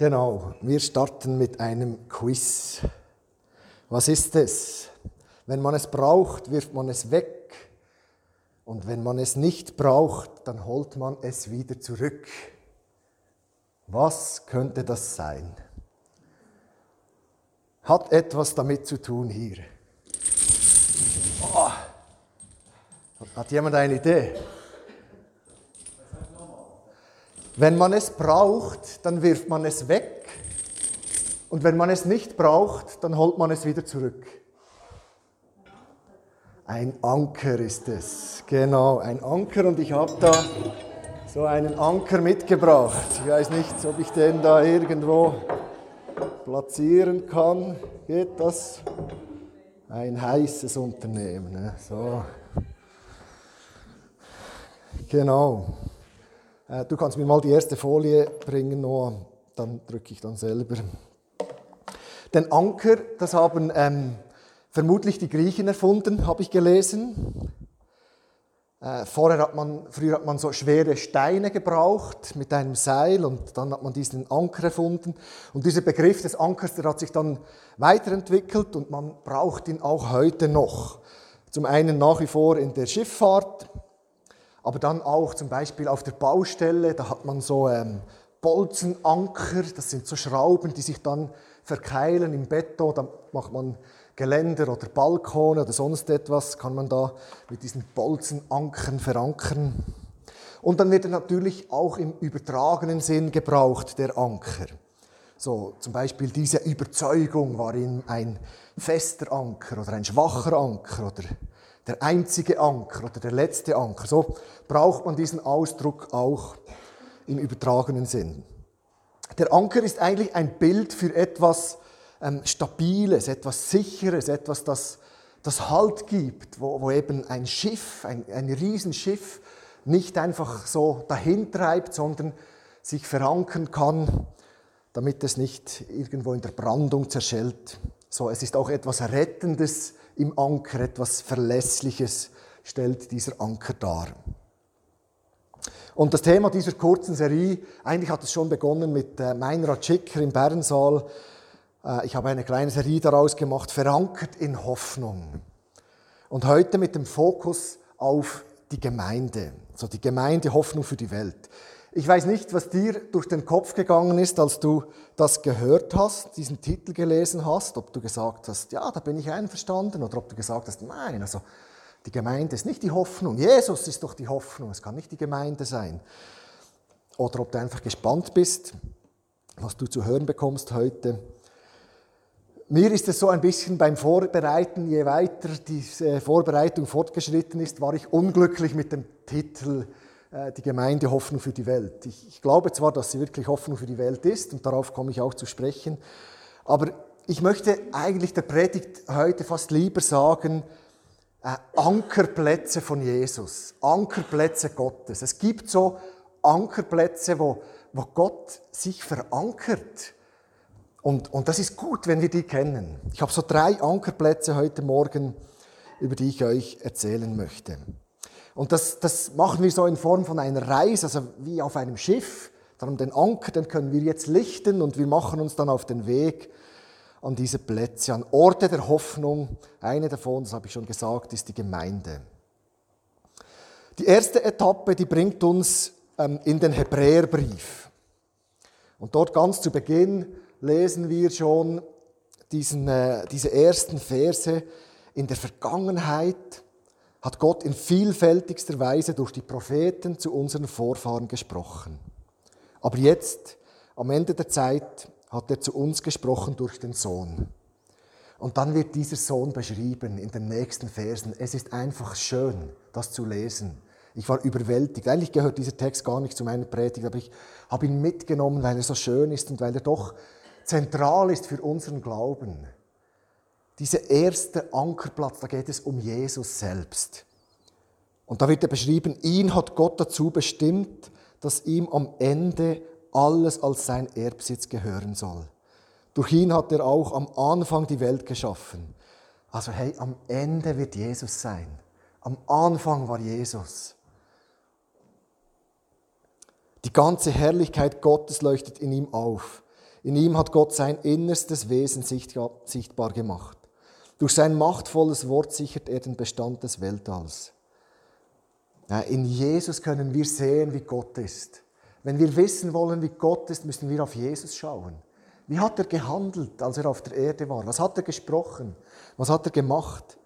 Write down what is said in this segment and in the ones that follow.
Genau, wir starten mit einem Quiz. Was ist es? Wenn man es braucht, wirft man es weg. Und wenn man es nicht braucht, dann holt man es wieder zurück. Was könnte das sein? Hat etwas damit zu tun hier. Oh. Hat jemand eine Idee? Wenn man es braucht, dann wirft man es weg. Und wenn man es nicht braucht, dann holt man es wieder zurück. Ein Anker ist es. Genau, ein Anker. Und ich habe da so einen Anker mitgebracht. Ich weiß nicht, ob ich den da irgendwo platzieren kann. Geht das? Ein heißes Unternehmen. Ne? So. Genau. Äh, du kannst mir mal die erste Folie bringen, Noah. Dann drücke ich dann selber. Den Anker, das haben ähm, vermutlich die Griechen erfunden, habe ich gelesen. Äh, vorher hat man, früher hat man so schwere Steine gebraucht mit einem Seil und dann hat man diesen Anker erfunden. Und dieser Begriff des Ankers, der hat sich dann weiterentwickelt und man braucht ihn auch heute noch. Zum einen nach wie vor in der Schifffahrt, aber dann auch zum Beispiel auf der Baustelle, da hat man so ähm, Bolzenanker, das sind so Schrauben, die sich dann verkeilen im Beton, da macht man Geländer oder Balkone oder sonst etwas, kann man da mit diesen Bolzenankern verankern. Und dann wird er natürlich auch im übertragenen Sinn gebraucht, der Anker. So, zum Beispiel diese Überzeugung war ihm ein fester Anker oder ein schwacher Anker oder der einzige Anker oder der letzte Anker. So braucht man diesen Ausdruck auch im übertragenen Sinn. Der Anker ist eigentlich ein Bild für etwas ähm, Stabiles, etwas Sicheres, etwas, das, das Halt gibt, wo, wo eben ein Schiff, ein, ein Riesenschiff nicht einfach so dahin treibt, sondern sich verankern kann, damit es nicht irgendwo in der Brandung zerschellt. So, es ist auch etwas Rettendes, im Anker, etwas Verlässliches stellt dieser Anker dar. Und das Thema dieser kurzen Serie, eigentlich hat es schon begonnen mit äh, Meinrad Schicker im Bernsaal. Äh, ich habe eine kleine Serie daraus gemacht, verankert in Hoffnung. Und heute mit dem Fokus auf die Gemeinde, so die Gemeinde Hoffnung für die Welt. Ich weiß nicht, was dir durch den Kopf gegangen ist, als du das gehört hast, diesen Titel gelesen hast, ob du gesagt hast, ja, da bin ich einverstanden, oder ob du gesagt hast, nein, also die Gemeinde ist nicht die Hoffnung. Jesus ist doch die Hoffnung, es kann nicht die Gemeinde sein. Oder ob du einfach gespannt bist, was du zu hören bekommst heute. Mir ist es so ein bisschen beim Vorbereiten, je weiter diese Vorbereitung fortgeschritten ist, war ich unglücklich mit dem Titel die Gemeinde Hoffnung für die Welt. Ich, ich glaube zwar, dass sie wirklich Hoffnung für die Welt ist und darauf komme ich auch zu sprechen, aber ich möchte eigentlich der Predigt heute fast lieber sagen, äh, Ankerplätze von Jesus, Ankerplätze Gottes. Es gibt so Ankerplätze, wo, wo Gott sich verankert. Und, und das ist gut, wenn wir die kennen. Ich habe so drei Ankerplätze heute Morgen, über die ich euch erzählen möchte. Und das, das machen wir so in Form von einer Reise, also wie auf einem Schiff. Darum den Anker, den können wir jetzt lichten und wir machen uns dann auf den Weg an diese Plätze, an Orte der Hoffnung. Eine davon, das habe ich schon gesagt, ist die Gemeinde. Die erste Etappe, die bringt uns ähm, in den Hebräerbrief. Und dort ganz zu Beginn lesen wir schon diesen, äh, diese ersten Verse in der Vergangenheit hat Gott in vielfältigster Weise durch die Propheten zu unseren Vorfahren gesprochen. Aber jetzt, am Ende der Zeit, hat er zu uns gesprochen durch den Sohn. Und dann wird dieser Sohn beschrieben in den nächsten Versen. Es ist einfach schön, das zu lesen. Ich war überwältigt. Eigentlich gehört dieser Text gar nicht zu meiner Predigt, aber ich habe ihn mitgenommen, weil er so schön ist und weil er doch zentral ist für unseren Glauben. Dieser erste Ankerplatz, da geht es um Jesus selbst. Und da wird er beschrieben, ihn hat Gott dazu bestimmt, dass ihm am Ende alles als sein Erbsitz gehören soll. Durch ihn hat er auch am Anfang die Welt geschaffen. Also hey, am Ende wird Jesus sein. Am Anfang war Jesus. Die ganze Herrlichkeit Gottes leuchtet in ihm auf. In ihm hat Gott sein innerstes Wesen sichtbar gemacht. Durch sein machtvolles Wort sichert er den Bestand des Weltalls. In Jesus können wir sehen, wie Gott ist. Wenn wir wissen wollen, wie Gott ist, müssen wir auf Jesus schauen. Wie hat er gehandelt, als er auf der Erde war? Was hat er gesprochen? Was hat er gemacht?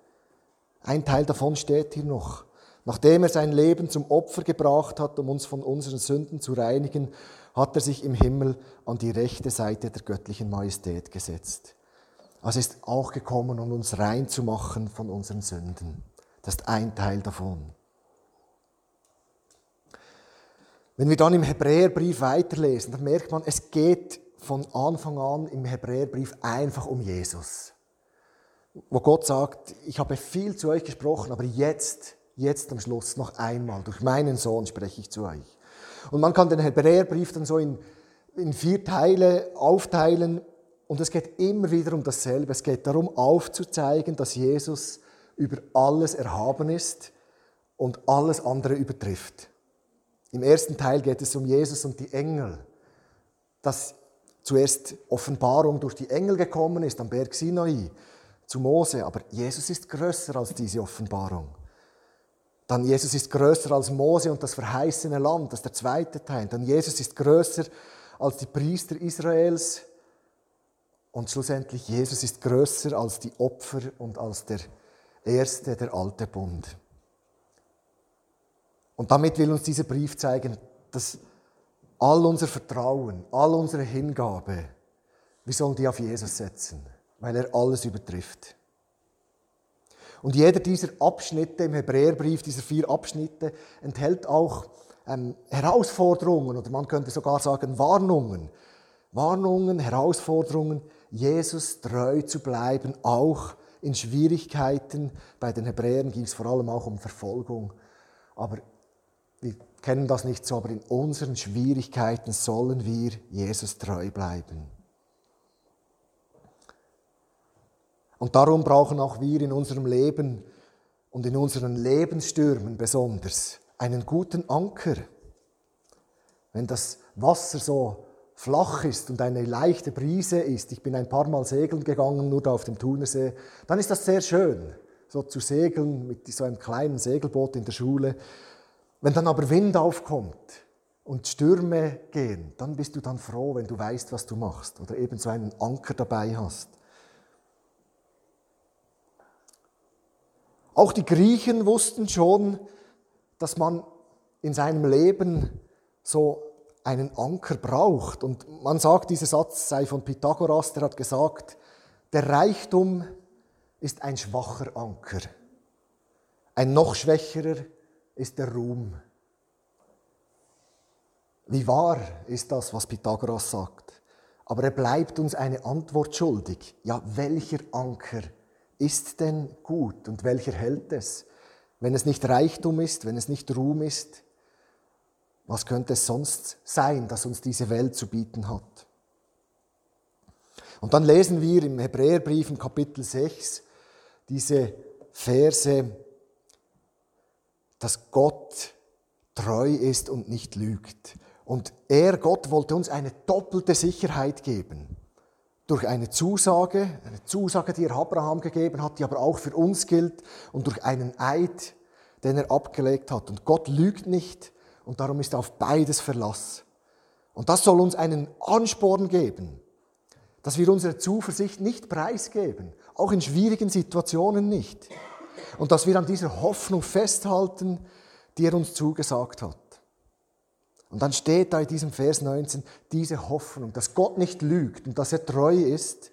Ein Teil davon steht hier noch. Nachdem er sein Leben zum Opfer gebracht hat, um uns von unseren Sünden zu reinigen, hat er sich im Himmel an die rechte Seite der göttlichen Majestät gesetzt. Also ist auch gekommen, um uns rein zu machen von unseren Sünden. Das ist ein Teil davon. Wenn wir dann im Hebräerbrief weiterlesen, dann merkt man, es geht von Anfang an im Hebräerbrief einfach um Jesus. Wo Gott sagt, ich habe viel zu euch gesprochen, aber jetzt, jetzt am Schluss noch einmal, durch meinen Sohn spreche ich zu euch. Und man kann den Hebräerbrief dann so in, in vier Teile aufteilen und es geht immer wieder um dasselbe. Es geht darum, aufzuzeigen, dass Jesus über alles erhaben ist und alles andere übertrifft. Im ersten Teil geht es um Jesus und die Engel. Dass zuerst Offenbarung durch die Engel gekommen ist am Berg Sinai zu Mose, aber Jesus ist größer als diese Offenbarung. Dann Jesus ist größer als Mose und das verheißene Land, das ist der zweite Teil. Dann Jesus ist größer als die Priester Israels und schlussendlich, Jesus ist größer als die Opfer und als der erste, der alte Bund. Und damit will uns dieser Brief zeigen, dass all unser Vertrauen, all unsere Hingabe, wir sollen die auf Jesus setzen, weil er alles übertrifft. Und jeder dieser Abschnitte im Hebräerbrief, dieser vier Abschnitte, enthält auch ähm, Herausforderungen oder man könnte sogar sagen Warnungen. Warnungen, Herausforderungen, Jesus treu zu bleiben, auch in Schwierigkeiten. Bei den Hebräern ging es vor allem auch um Verfolgung. Aber wir kennen das nicht so, aber in unseren Schwierigkeiten sollen wir Jesus treu bleiben. Und darum brauchen auch wir in unserem Leben und in unseren Lebensstürmen besonders einen guten Anker. Wenn das Wasser so flach ist und eine leichte Brise ist, ich bin ein paar Mal segeln gegangen, nur da auf dem Thunersee, dann ist das sehr schön, so zu segeln mit so einem kleinen Segelboot in der Schule. Wenn dann aber Wind aufkommt und Stürme gehen, dann bist du dann froh, wenn du weißt, was du machst oder eben so einen Anker dabei hast. Auch die Griechen wussten schon, dass man in seinem Leben so einen Anker braucht. Und man sagt, dieser Satz sei von Pythagoras, der hat gesagt, der Reichtum ist ein schwacher Anker. Ein noch schwächerer ist der Ruhm. Wie wahr ist das, was Pythagoras sagt? Aber er bleibt uns eine Antwort schuldig. Ja, welcher Anker ist denn gut und welcher hält es? Wenn es nicht Reichtum ist, wenn es nicht Ruhm ist, was könnte es sonst sein, das uns diese Welt zu bieten hat? Und dann lesen wir im Hebräerbrief im Kapitel 6 diese Verse, dass Gott treu ist und nicht lügt. Und er, Gott, wollte uns eine doppelte Sicherheit geben. Durch eine Zusage, eine Zusage, die er Abraham gegeben hat, die aber auch für uns gilt, und durch einen Eid, den er abgelegt hat. Und Gott lügt nicht und darum ist auf beides Verlass. Und das soll uns einen Ansporn geben, dass wir unsere Zuversicht nicht preisgeben, auch in schwierigen Situationen nicht. Und dass wir an dieser Hoffnung festhalten, die er uns zugesagt hat. Und dann steht da in diesem Vers 19, diese Hoffnung, dass Gott nicht lügt und dass er treu ist,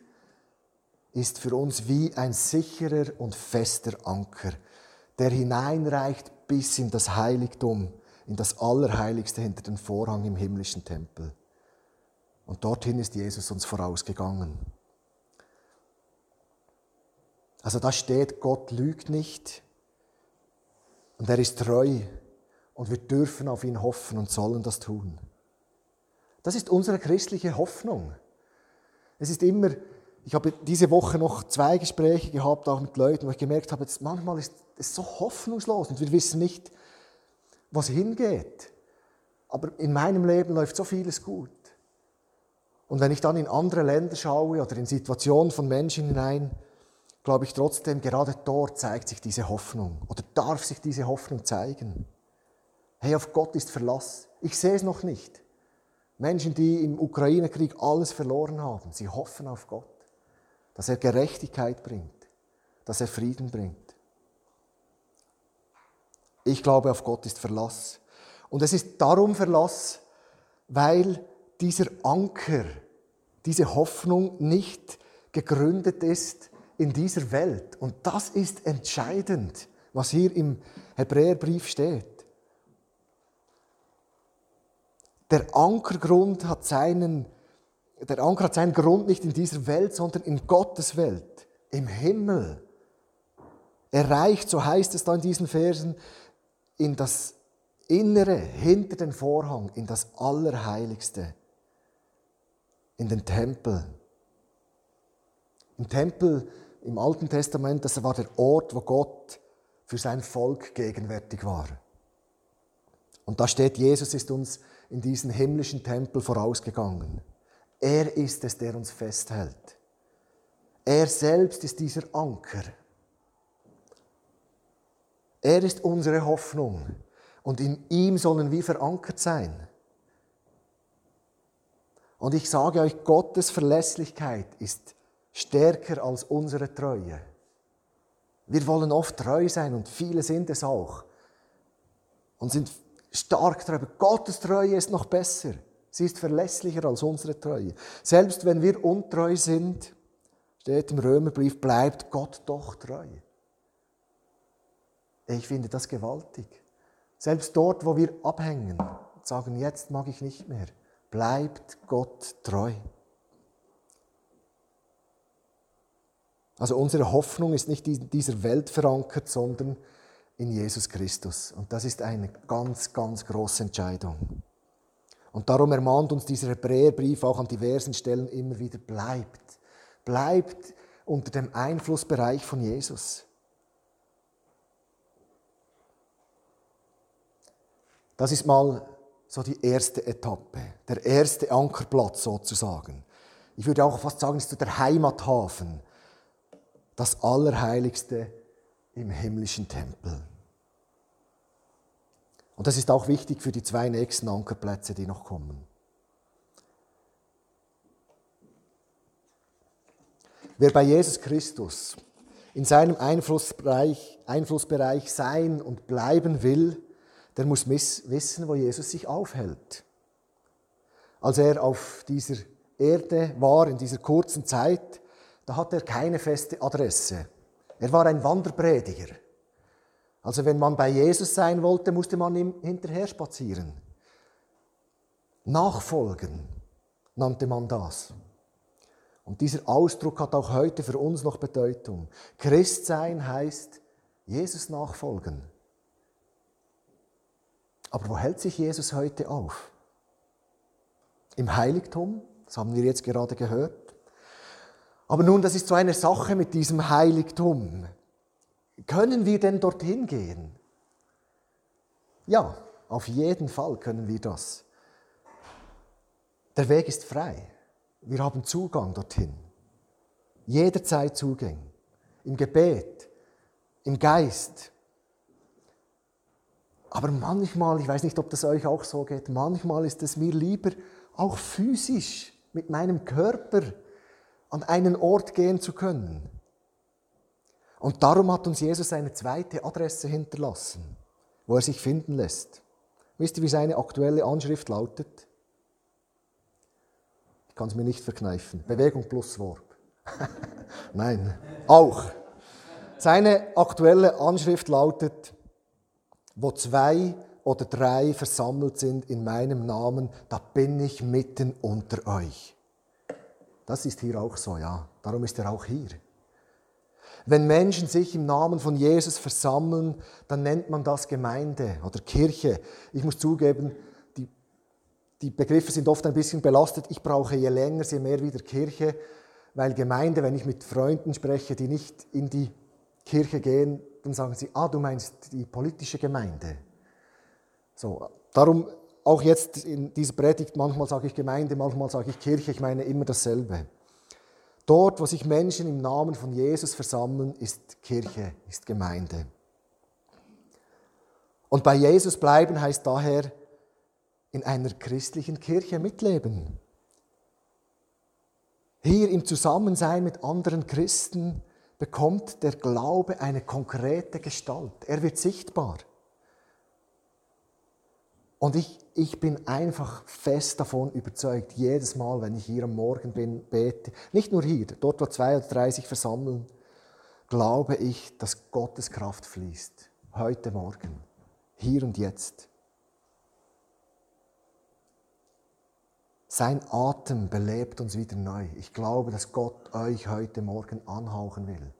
ist für uns wie ein sicherer und fester Anker, der hineinreicht bis in das Heiligtum in das Allerheiligste hinter den Vorhang im himmlischen Tempel. Und dorthin ist Jesus uns vorausgegangen. Also da steht, Gott lügt nicht und er ist treu und wir dürfen auf ihn hoffen und sollen das tun. Das ist unsere christliche Hoffnung. Es ist immer, ich habe diese Woche noch zwei Gespräche gehabt, auch mit Leuten, wo ich gemerkt habe, manchmal ist es so hoffnungslos und wir wissen nicht, was hingeht. Aber in meinem Leben läuft so vieles gut. Und wenn ich dann in andere Länder schaue oder in Situationen von Menschen hinein, glaube ich trotzdem, gerade dort zeigt sich diese Hoffnung oder darf sich diese Hoffnung zeigen. Hey, auf Gott ist Verlass. Ich sehe es noch nicht. Menschen, die im Ukraine-Krieg alles verloren haben, sie hoffen auf Gott, dass er Gerechtigkeit bringt, dass er Frieden bringt. Ich glaube, auf Gott ist Verlass. Und es ist darum Verlass, weil dieser Anker, diese Hoffnung nicht gegründet ist in dieser Welt. Und das ist entscheidend, was hier im Hebräerbrief steht. Der Ankergrund hat seinen, der Anker hat seinen Grund nicht in dieser Welt, sondern in Gottes Welt, im Himmel. Er reicht, so heißt es da in diesen Versen, in das Innere, hinter den Vorhang, in das Allerheiligste, in den Tempel. Im Tempel im Alten Testament, das war der Ort, wo Gott für sein Volk gegenwärtig war. Und da steht, Jesus ist uns in diesen himmlischen Tempel vorausgegangen. Er ist es, der uns festhält. Er selbst ist dieser Anker. Er ist unsere Hoffnung und in ihm sollen wir verankert sein. Und ich sage euch, Gottes Verlässlichkeit ist stärker als unsere Treue. Wir wollen oft treu sein und viele sind es auch und sind stark treu. Gottes Treue ist noch besser. Sie ist verlässlicher als unsere Treue. Selbst wenn wir untreu sind, steht im Römerbrief, bleibt Gott doch treu. Ich finde das gewaltig. Selbst dort, wo wir abhängen sagen, jetzt mag ich nicht mehr, bleibt Gott treu. Also unsere Hoffnung ist nicht in dieser Welt verankert, sondern in Jesus Christus. Und das ist eine ganz, ganz große Entscheidung. Und darum ermahnt uns dieser Hebräerbrief auch an diversen Stellen immer wieder, bleibt, bleibt unter dem Einflussbereich von Jesus. Das ist mal so die erste Etappe, der erste Ankerplatz sozusagen. Ich würde auch fast sagen, es ist der Heimathafen, das Allerheiligste im himmlischen Tempel. Und das ist auch wichtig für die zwei nächsten Ankerplätze, die noch kommen. Wer bei Jesus Christus in seinem Einflussbereich, Einflussbereich sein und bleiben will, der muss wissen, wo Jesus sich aufhält. Als er auf dieser Erde war, in dieser kurzen Zeit, da hatte er keine feste Adresse. Er war ein Wanderprediger. Also wenn man bei Jesus sein wollte, musste man ihm hinterher spazieren. Nachfolgen nannte man das. Und dieser Ausdruck hat auch heute für uns noch Bedeutung. Christsein heißt Jesus nachfolgen. Aber wo hält sich Jesus heute auf? Im Heiligtum, das haben wir jetzt gerade gehört. Aber nun, das ist so eine Sache mit diesem Heiligtum. Können wir denn dorthin gehen? Ja, auf jeden Fall können wir das. Der Weg ist frei. Wir haben Zugang dorthin. Jederzeit Zugang. Im Gebet, im Geist, aber manchmal, ich weiß nicht, ob das euch auch so geht, manchmal ist es mir lieber, auch physisch mit meinem Körper an einen Ort gehen zu können. Und darum hat uns Jesus eine zweite Adresse hinterlassen, wo er sich finden lässt. Wisst ihr, wie seine aktuelle Anschrift lautet? Ich kann es mir nicht verkneifen. Bewegung plus Wort. Nein, auch. Seine aktuelle Anschrift lautet, wo zwei oder drei versammelt sind in meinem Namen, da bin ich mitten unter euch. Das ist hier auch so, ja. Darum ist er auch hier. Wenn Menschen sich im Namen von Jesus versammeln, dann nennt man das Gemeinde oder Kirche. Ich muss zugeben, die, die Begriffe sind oft ein bisschen belastet. Ich brauche je länger, je mehr wieder Kirche, weil Gemeinde, wenn ich mit Freunden spreche, die nicht in die Kirche gehen, dann sagen sie, ah, du meinst die politische Gemeinde. So, darum auch jetzt in dieser Predigt, manchmal sage ich Gemeinde, manchmal sage ich Kirche, ich meine immer dasselbe. Dort, wo sich Menschen im Namen von Jesus versammeln, ist Kirche, ist Gemeinde. Und bei Jesus bleiben heißt daher in einer christlichen Kirche mitleben. Hier im Zusammensein mit anderen Christen bekommt der Glaube eine konkrete Gestalt. Er wird sichtbar. Und ich, ich bin einfach fest davon überzeugt, jedes Mal, wenn ich hier am Morgen bin, bete, nicht nur hier, dort, wo zwei oder drei sich versammeln, glaube ich, dass Gottes Kraft fließt. Heute Morgen, hier und jetzt. Sein Atem belebt uns wieder neu. Ich glaube, dass Gott euch heute Morgen anhauchen will,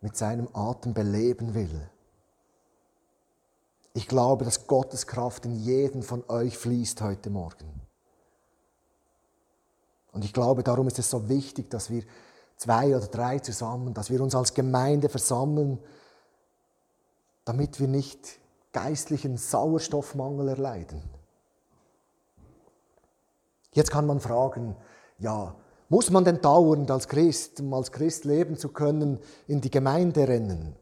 mit seinem Atem beleben will. Ich glaube, dass Gottes Kraft in jeden von euch fließt heute Morgen. Und ich glaube, darum ist es so wichtig, dass wir zwei oder drei zusammen, dass wir uns als Gemeinde versammeln, damit wir nicht geistlichen Sauerstoffmangel erleiden. Jetzt kann man fragen, ja, muss man denn dauernd als Christ, um als Christ leben zu können, in die Gemeinde rennen?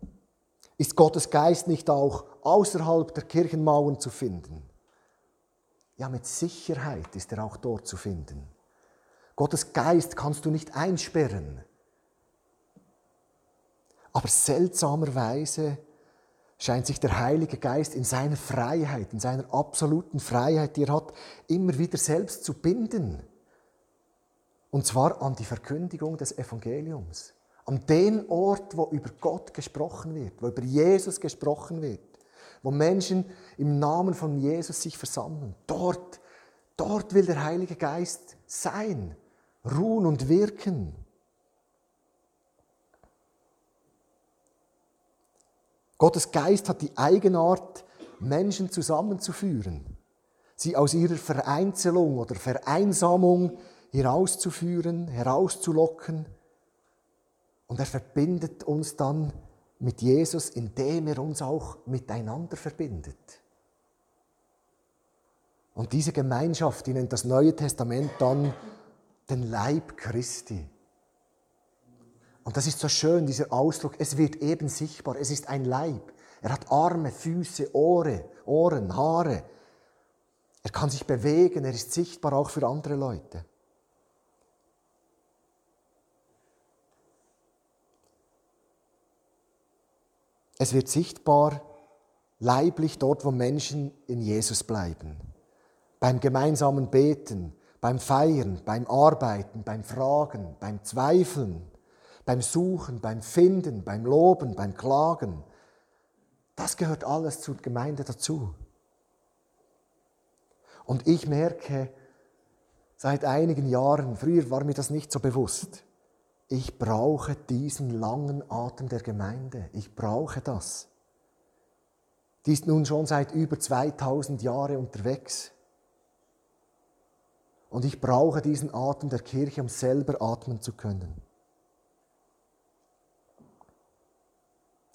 Ist Gottes Geist nicht auch außerhalb der Kirchenmauern zu finden? Ja, mit Sicherheit ist er auch dort zu finden. Gottes Geist kannst du nicht einsperren. Aber seltsamerweise scheint sich der Heilige Geist in seiner Freiheit, in seiner absoluten Freiheit, die er hat, immer wieder selbst zu binden. Und zwar an die Verkündigung des Evangeliums. An den Ort, wo über Gott gesprochen wird, wo über Jesus gesprochen wird, wo Menschen im Namen von Jesus sich versammeln. Dort, dort will der Heilige Geist sein, ruhen und wirken. Gottes Geist hat die Eigenart, Menschen zusammenzuführen, sie aus ihrer Vereinzelung oder Vereinsamung herauszuführen, herauszulocken und er verbindet uns dann mit Jesus, indem er uns auch miteinander verbindet. Und diese Gemeinschaft, die nennt das Neue Testament dann den Leib Christi. Und das ist so schön, dieser Ausdruck, es wird eben sichtbar, es ist ein Leib. Er hat Arme, Füße, Ohre, Ohren, Haare. Er kann sich bewegen, er ist sichtbar auch für andere Leute. Es wird sichtbar, leiblich dort, wo Menschen in Jesus bleiben. Beim gemeinsamen Beten, beim Feiern, beim Arbeiten, beim Fragen, beim Zweifeln, beim Suchen, beim Finden, beim Loben, beim Klagen. Das gehört alles zur Gemeinde dazu. Und ich merke seit einigen Jahren, früher war mir das nicht so bewusst, ich brauche diesen langen Atem der Gemeinde. Ich brauche das. Die ist nun schon seit über 2000 Jahren unterwegs. Und ich brauche diesen Atem der Kirche, um selber atmen zu können.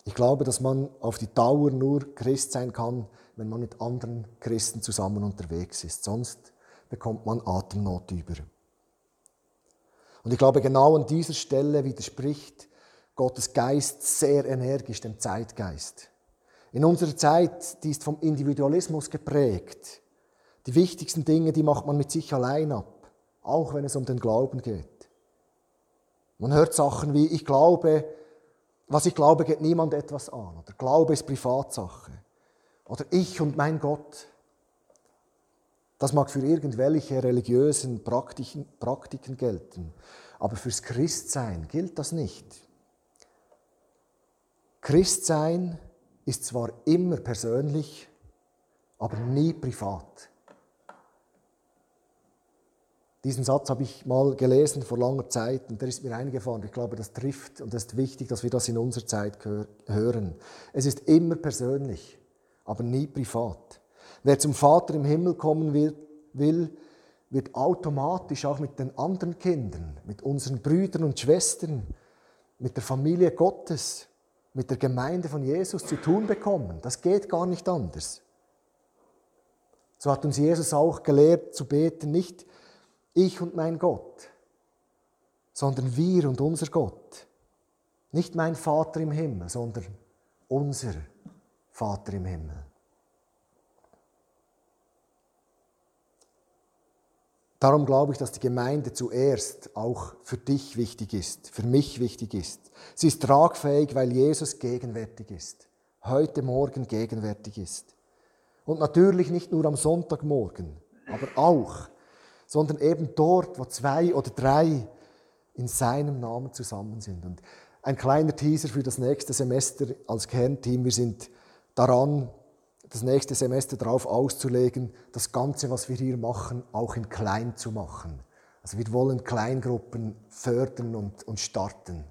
Ich glaube, dass man auf die Dauer nur Christ sein kann, wenn man mit anderen Christen zusammen unterwegs ist. Sonst bekommt man Atemnot über. Und ich glaube, genau an dieser Stelle widerspricht Gottes Geist sehr energisch dem Zeitgeist. In unserer Zeit, die ist vom Individualismus geprägt. Die wichtigsten Dinge, die macht man mit sich allein ab, auch wenn es um den Glauben geht. Man hört Sachen wie, ich glaube, was ich glaube, geht niemand etwas an. Oder Glaube ist Privatsache. Oder ich und mein Gott. Das mag für irgendwelche religiösen Praktiken, Praktiken gelten, aber fürs Christsein gilt das nicht. Christsein ist zwar immer persönlich, aber nie privat. Diesen Satz habe ich mal gelesen vor langer Zeit und der ist mir eingefahren. Ich glaube, das trifft und es ist wichtig, dass wir das in unserer Zeit hören. Es ist immer persönlich, aber nie privat. Wer zum Vater im Himmel kommen will, will, wird automatisch auch mit den anderen Kindern, mit unseren Brüdern und Schwestern, mit der Familie Gottes, mit der Gemeinde von Jesus zu tun bekommen. Das geht gar nicht anders. So hat uns Jesus auch gelehrt zu beten, nicht ich und mein Gott, sondern wir und unser Gott. Nicht mein Vater im Himmel, sondern unser Vater im Himmel. Darum glaube ich, dass die Gemeinde zuerst auch für dich wichtig ist, für mich wichtig ist. Sie ist tragfähig, weil Jesus gegenwärtig ist, heute Morgen gegenwärtig ist. Und natürlich nicht nur am Sonntagmorgen, aber auch, sondern eben dort, wo zwei oder drei in seinem Namen zusammen sind. Und ein kleiner Teaser für das nächste Semester als Kernteam. Wir sind daran, das nächste Semester darauf auszulegen, das Ganze, was wir hier machen, auch in klein zu machen. Also wir wollen Kleingruppen fördern und, und starten,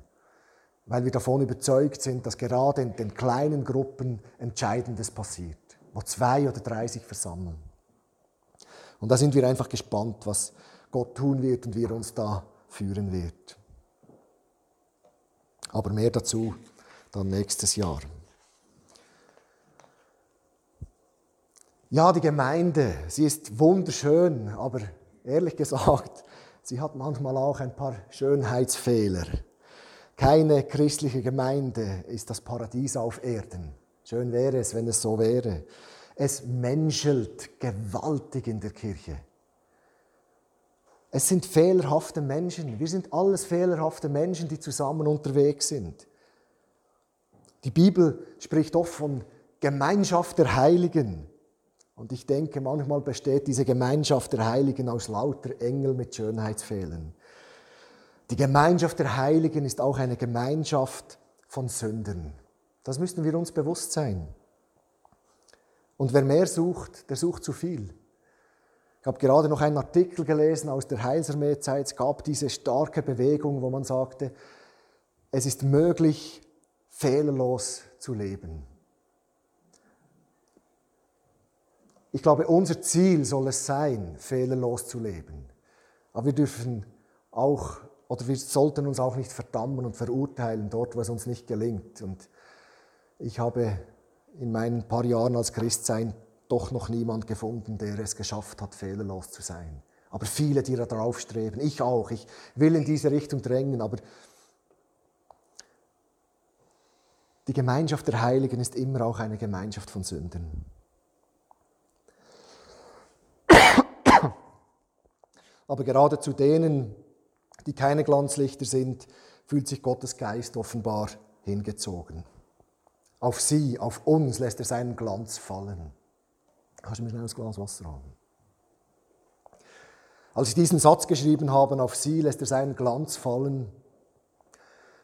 weil wir davon überzeugt sind, dass gerade in den kleinen Gruppen Entscheidendes passiert, wo zwei oder drei sich versammeln. Und da sind wir einfach gespannt, was Gott tun wird und wie er uns da führen wird. Aber mehr dazu dann nächstes Jahr. Ja, die Gemeinde, sie ist wunderschön, aber ehrlich gesagt, sie hat manchmal auch ein paar Schönheitsfehler. Keine christliche Gemeinde ist das Paradies auf Erden. Schön wäre es, wenn es so wäre. Es menschelt gewaltig in der Kirche. Es sind fehlerhafte Menschen. Wir sind alles fehlerhafte Menschen, die zusammen unterwegs sind. Die Bibel spricht oft von Gemeinschaft der Heiligen. Und ich denke, manchmal besteht diese Gemeinschaft der Heiligen aus lauter Engel mit Schönheitsfehlern. Die Gemeinschaft der Heiligen ist auch eine Gemeinschaft von Sündern. Das müssen wir uns bewusst sein. Und wer mehr sucht, der sucht zu viel. Ich habe gerade noch einen Artikel gelesen aus der Heilsarmeezeit. Es gab diese starke Bewegung, wo man sagte, es ist möglich, fehlerlos zu leben. Ich glaube, unser Ziel soll es sein, fehlerlos zu leben. Aber wir dürfen auch, oder wir sollten uns auch nicht verdammen und verurteilen dort, wo es uns nicht gelingt. Und ich habe in meinen paar Jahren als Christsein doch noch niemand gefunden, der es geschafft hat, fehlerlos zu sein. Aber viele, die darauf streben, ich auch, ich will in diese Richtung drängen, aber die Gemeinschaft der Heiligen ist immer auch eine Gemeinschaft von Sünden. Aber gerade zu denen, die keine Glanzlichter sind, fühlt sich Gottes Geist offenbar hingezogen. Auf sie, auf uns lässt er seinen Glanz fallen. Kannst du mir schnell ein Glas Wasser haben? Als ich diesen Satz geschrieben habe, auf sie lässt er seinen Glanz fallen,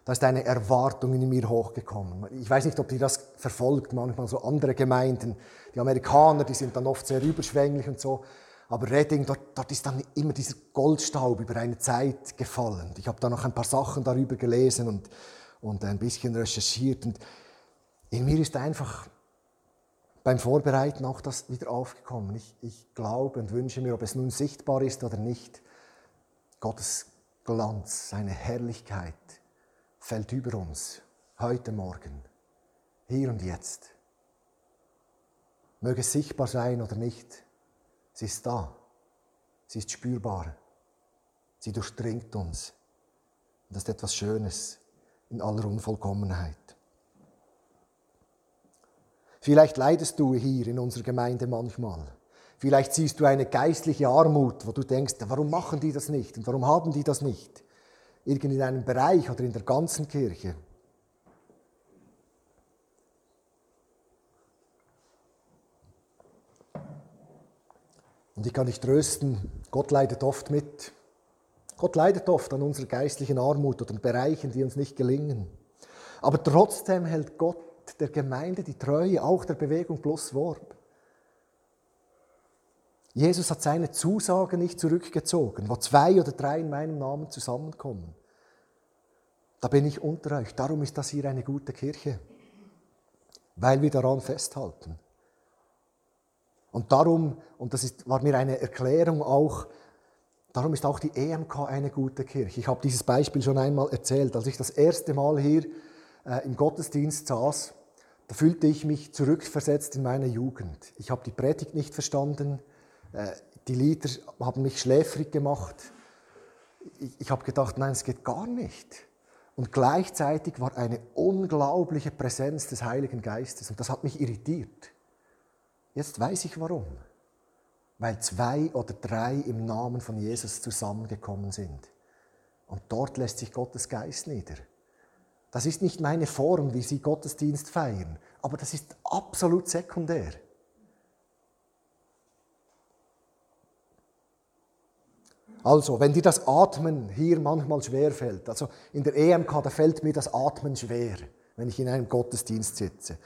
da ist eine Erwartung in mir hochgekommen. Ich weiß nicht, ob ihr das verfolgt, manchmal so andere Gemeinden. Die Amerikaner, die sind dann oft sehr überschwänglich und so. Aber Redding, dort, dort ist dann immer dieser Goldstaub über eine Zeit gefallen. Ich habe da noch ein paar Sachen darüber gelesen und, und ein bisschen recherchiert. Und in mir ist einfach beim Vorbereiten auch das wieder aufgekommen. Ich, ich glaube und wünsche mir, ob es nun sichtbar ist oder nicht, Gottes Glanz, seine Herrlichkeit fällt über uns heute Morgen, hier und jetzt. Möge es sichtbar sein oder nicht, Sie ist da. Sie ist spürbar. Sie durchdringt uns. Und das ist etwas Schönes in aller Unvollkommenheit. Vielleicht leidest du hier in unserer Gemeinde manchmal. Vielleicht siehst du eine geistliche Armut, wo du denkst, warum machen die das nicht und warum haben die das nicht? Irgend in einem Bereich oder in der ganzen Kirche. Und ich kann dich trösten, Gott leidet oft mit. Gott leidet oft an unserer geistlichen Armut oder Bereichen, die uns nicht gelingen. Aber trotzdem hält Gott der Gemeinde die Treue, auch der Bewegung plus Wort. Jesus hat seine Zusage nicht zurückgezogen, wo zwei oder drei in meinem Namen zusammenkommen. Da bin ich unter euch. Darum ist das hier eine gute Kirche, weil wir daran festhalten. Und darum, und das ist, war mir eine Erklärung auch, darum ist auch die EMK eine gute Kirche. Ich habe dieses Beispiel schon einmal erzählt. Als ich das erste Mal hier äh, im Gottesdienst saß, da fühlte ich mich zurückversetzt in meine Jugend. Ich habe die Predigt nicht verstanden. Äh, die Lieder haben mich schläfrig gemacht. Ich, ich habe gedacht, nein, es geht gar nicht. Und gleichzeitig war eine unglaubliche Präsenz des Heiligen Geistes und das hat mich irritiert. Jetzt weiß ich warum. Weil zwei oder drei im Namen von Jesus zusammengekommen sind. Und dort lässt sich Gottes Geist nieder. Das ist nicht meine Form, wie Sie Gottesdienst feiern, aber das ist absolut sekundär. Also, wenn dir das Atmen hier manchmal schwer fällt, also in der EMK, da fällt mir das Atmen schwer, wenn ich in einem Gottesdienst sitze.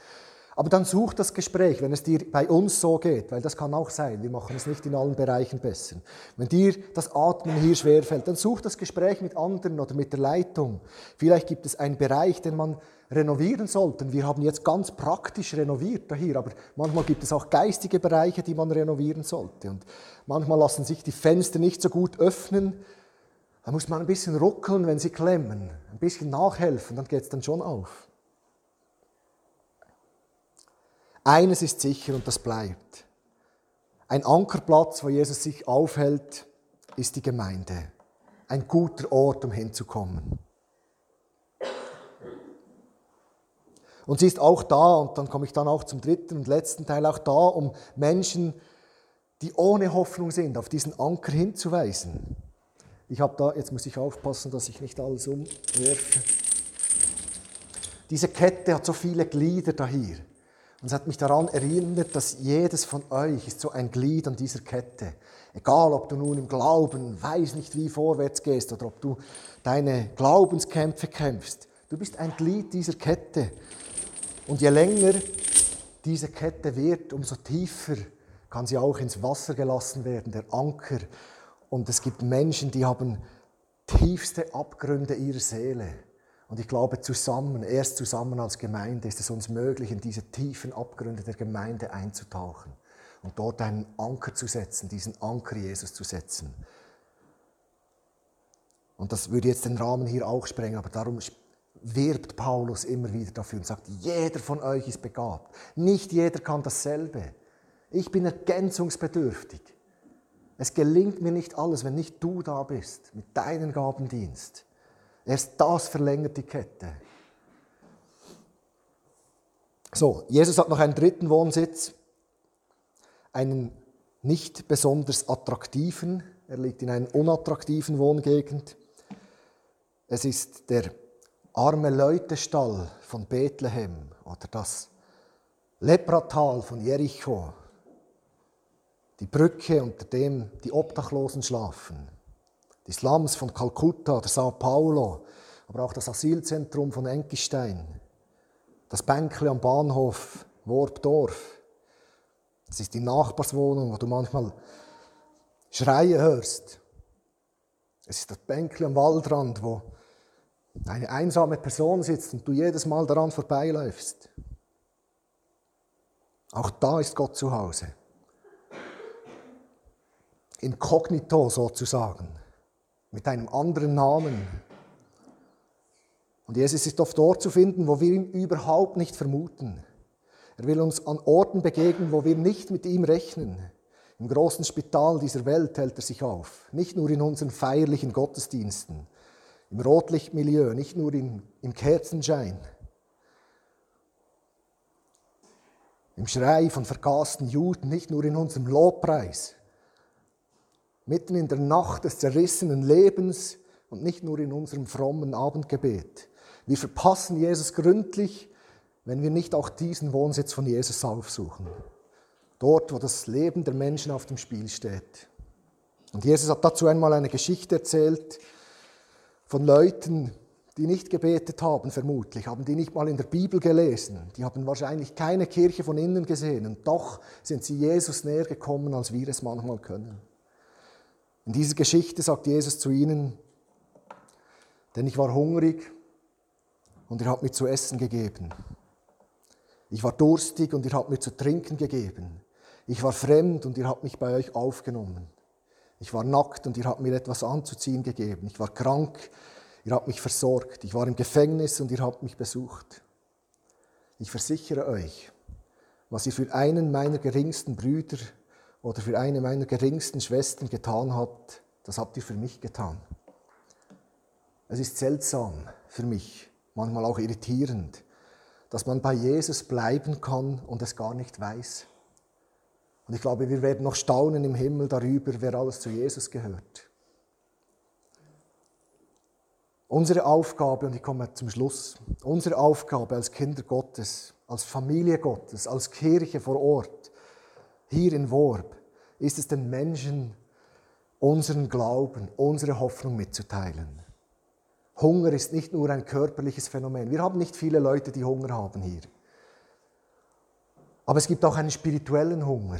Aber dann such das Gespräch, wenn es dir bei uns so geht, weil das kann auch sein, wir machen es nicht in allen Bereichen besser. Wenn dir das Atmen hier schwerfällt, dann such das Gespräch mit anderen oder mit der Leitung. Vielleicht gibt es einen Bereich, den man renovieren sollte. Wir haben jetzt ganz praktisch renoviert hier, aber manchmal gibt es auch geistige Bereiche, die man renovieren sollte. Und manchmal lassen sich die Fenster nicht so gut öffnen. Da muss man ein bisschen ruckeln, wenn sie klemmen, ein bisschen nachhelfen, dann geht es dann schon auf. Eines ist sicher und das bleibt. Ein Ankerplatz, wo Jesus sich aufhält, ist die Gemeinde. Ein guter Ort, um hinzukommen. Und sie ist auch da, und dann komme ich dann auch zum dritten und letzten Teil, auch da, um Menschen, die ohne Hoffnung sind, auf diesen Anker hinzuweisen. Ich habe da, jetzt muss ich aufpassen, dass ich nicht alles umwerfe. Diese Kette hat so viele Glieder da hier. Und es hat mich daran erinnert, dass jedes von euch ist so ein Glied an dieser Kette. Egal, ob du nun im Glauben weiß nicht wie vorwärts gehst oder ob du deine Glaubenskämpfe kämpfst. Du bist ein Glied dieser Kette. Und je länger diese Kette wird, umso tiefer kann sie auch ins Wasser gelassen werden, der Anker. Und es gibt Menschen, die haben tiefste Abgründe ihrer Seele. Und ich glaube, zusammen, erst zusammen als Gemeinde ist es uns möglich, in diese tiefen Abgründe der Gemeinde einzutauchen und dort einen Anker zu setzen, diesen Anker Jesus zu setzen. Und das würde jetzt den Rahmen hier auch sprengen, aber darum wirbt Paulus immer wieder dafür und sagt, jeder von euch ist begabt. Nicht jeder kann dasselbe. Ich bin ergänzungsbedürftig. Es gelingt mir nicht alles, wenn nicht du da bist mit deinem Gabendienst. Erst das verlängert die Kette. So, Jesus hat noch einen dritten Wohnsitz, einen nicht besonders attraktiven, er liegt in einer unattraktiven Wohngegend. Es ist der arme Leutestall von Bethlehem oder das Lepratal von Jericho, die Brücke, unter dem die Obdachlosen schlafen die Slums von Kalkutta oder Sao Paulo, aber auch das Asylzentrum von Enkistein, das Bänkle am Bahnhof Worpdorf. Das ist die Nachbarswohnung, wo du manchmal Schreie hörst. Es ist das Bänkle am Waldrand, wo eine einsame Person sitzt und du jedes Mal daran vorbeiläufst. Auch da ist Gott zu Hause. Inkognito sozusagen mit einem anderen Namen. Und Jesus ist oft dort zu finden, wo wir ihn überhaupt nicht vermuten. Er will uns an Orten begegnen, wo wir nicht mit ihm rechnen. Im großen Spital dieser Welt hält er sich auf, nicht nur in unseren feierlichen Gottesdiensten, im Rotlichtmilieu, nicht nur im, im Kerzenschein, im Schrei von vergasten Juden, nicht nur in unserem Lobpreis, mitten in der Nacht des zerrissenen Lebens und nicht nur in unserem frommen Abendgebet. Wir verpassen Jesus gründlich, wenn wir nicht auch diesen Wohnsitz von Jesus aufsuchen. Dort, wo das Leben der Menschen auf dem Spiel steht. Und Jesus hat dazu einmal eine Geschichte erzählt von Leuten, die nicht gebetet haben, vermutlich, haben die nicht mal in der Bibel gelesen, die haben wahrscheinlich keine Kirche von innen gesehen und doch sind sie Jesus näher gekommen, als wir es manchmal können. In dieser Geschichte sagt Jesus zu ihnen, denn ich war hungrig und ihr habt mir zu essen gegeben. Ich war durstig und ihr habt mir zu trinken gegeben. Ich war fremd und ihr habt mich bei euch aufgenommen. Ich war nackt und ihr habt mir etwas anzuziehen gegeben. Ich war krank, ihr habt mich versorgt. Ich war im Gefängnis und ihr habt mich besucht. Ich versichere euch, was ihr für einen meiner geringsten Brüder oder für eine meiner geringsten Schwestern getan habt, das habt ihr für mich getan. Es ist seltsam für mich, manchmal auch irritierend, dass man bei Jesus bleiben kann und es gar nicht weiß. Und ich glaube, wir werden noch staunen im Himmel darüber, wer alles zu Jesus gehört. Unsere Aufgabe, und ich komme zum Schluss, unsere Aufgabe als Kinder Gottes, als Familie Gottes, als Kirche vor Ort, hier in Worb, ist es den Menschen unseren Glauben, unsere Hoffnung mitzuteilen. Hunger ist nicht nur ein körperliches Phänomen. Wir haben nicht viele Leute, die Hunger haben hier. Aber es gibt auch einen spirituellen Hunger.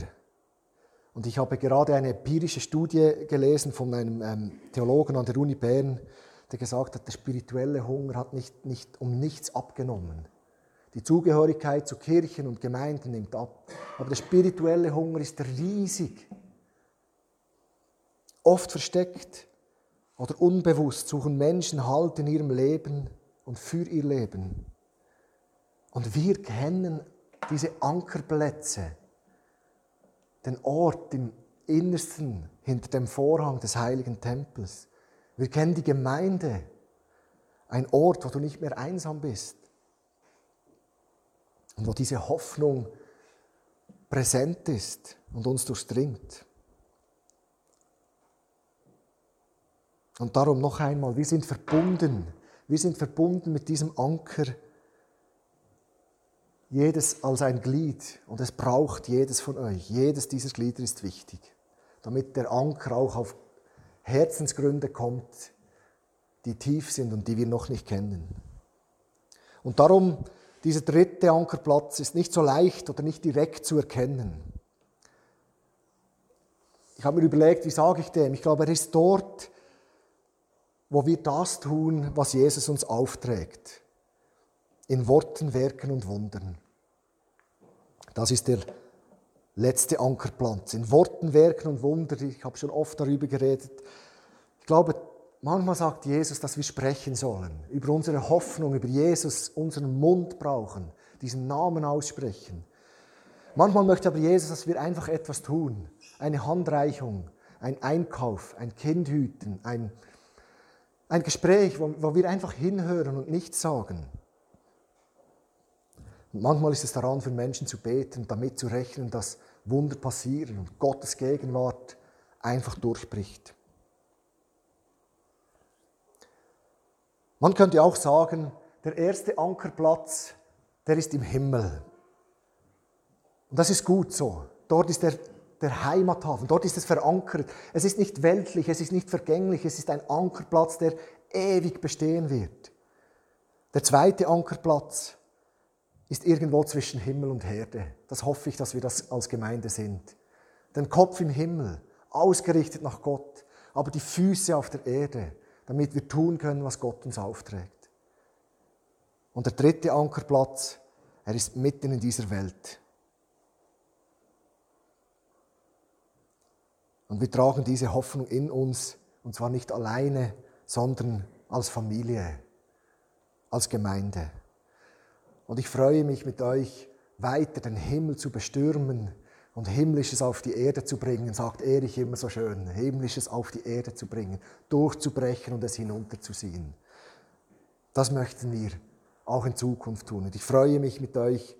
Und ich habe gerade eine empirische Studie gelesen von einem ähm, Theologen an der Uni Bern, der gesagt hat, der spirituelle Hunger hat nicht, nicht um nichts abgenommen. Die Zugehörigkeit zu Kirchen und Gemeinden nimmt ab. Aber der spirituelle Hunger ist riesig. Oft versteckt oder unbewusst suchen Menschen Halt in ihrem Leben und für ihr Leben. Und wir kennen diese Ankerplätze, den Ort im Innersten hinter dem Vorhang des heiligen Tempels. Wir kennen die Gemeinde, ein Ort, wo du nicht mehr einsam bist und wo diese Hoffnung präsent ist und uns durchdringt. Und darum noch einmal, wir sind verbunden. Wir sind verbunden mit diesem Anker. Jedes als ein Glied. Und es braucht jedes von euch. Jedes dieser Glieder ist wichtig. Damit der Anker auch auf Herzensgründe kommt, die tief sind und die wir noch nicht kennen. Und darum, dieser dritte Ankerplatz ist nicht so leicht oder nicht direkt zu erkennen. Ich habe mir überlegt, wie sage ich dem? Ich glaube, er ist dort, wo wir das tun, was Jesus uns aufträgt. In Worten, Werken und Wundern. Das ist der letzte Ankerplatz. In Worten, Werken und Wundern. Ich habe schon oft darüber geredet. Ich glaube, manchmal sagt Jesus, dass wir sprechen sollen. Über unsere Hoffnung, über Jesus unseren Mund brauchen, diesen Namen aussprechen. Manchmal möchte aber Jesus, dass wir einfach etwas tun. Eine Handreichung, ein Einkauf, ein Kind hüten, ein ein Gespräch, wo, wo wir einfach hinhören und nichts sagen. Und manchmal ist es daran, für Menschen zu beten, damit zu rechnen, dass Wunder passieren und Gottes Gegenwart einfach durchbricht. Man könnte auch sagen, der erste Ankerplatz, der ist im Himmel. Und das ist gut so. Dort ist der der Heimathafen. Dort ist es verankert. Es ist nicht weltlich, es ist nicht vergänglich, es ist ein Ankerplatz, der ewig bestehen wird. Der zweite Ankerplatz ist irgendwo zwischen Himmel und Herde. Das hoffe ich, dass wir das als Gemeinde sind. Den Kopf im Himmel, ausgerichtet nach Gott, aber die Füße auf der Erde, damit wir tun können, was Gott uns aufträgt. Und der dritte Ankerplatz, er ist mitten in dieser Welt. Und wir tragen diese Hoffnung in uns, und zwar nicht alleine, sondern als Familie, als Gemeinde. Und ich freue mich mit euch, weiter den Himmel zu bestürmen und Himmlisches auf die Erde zu bringen, sagt Erich immer so schön, Himmlisches auf die Erde zu bringen, durchzubrechen und es hinunterzuziehen. Das möchten wir auch in Zukunft tun. Und ich freue mich mit euch,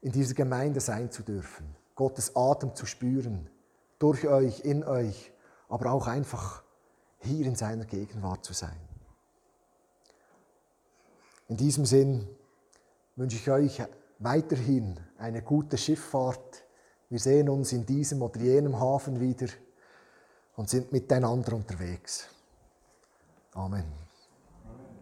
in dieser Gemeinde sein zu dürfen, Gottes Atem zu spüren, durch euch, in euch, aber auch einfach hier in seiner Gegenwart zu sein. In diesem Sinn wünsche ich euch weiterhin eine gute Schifffahrt. Wir sehen uns in diesem oder jenem Hafen wieder und sind miteinander unterwegs. Amen.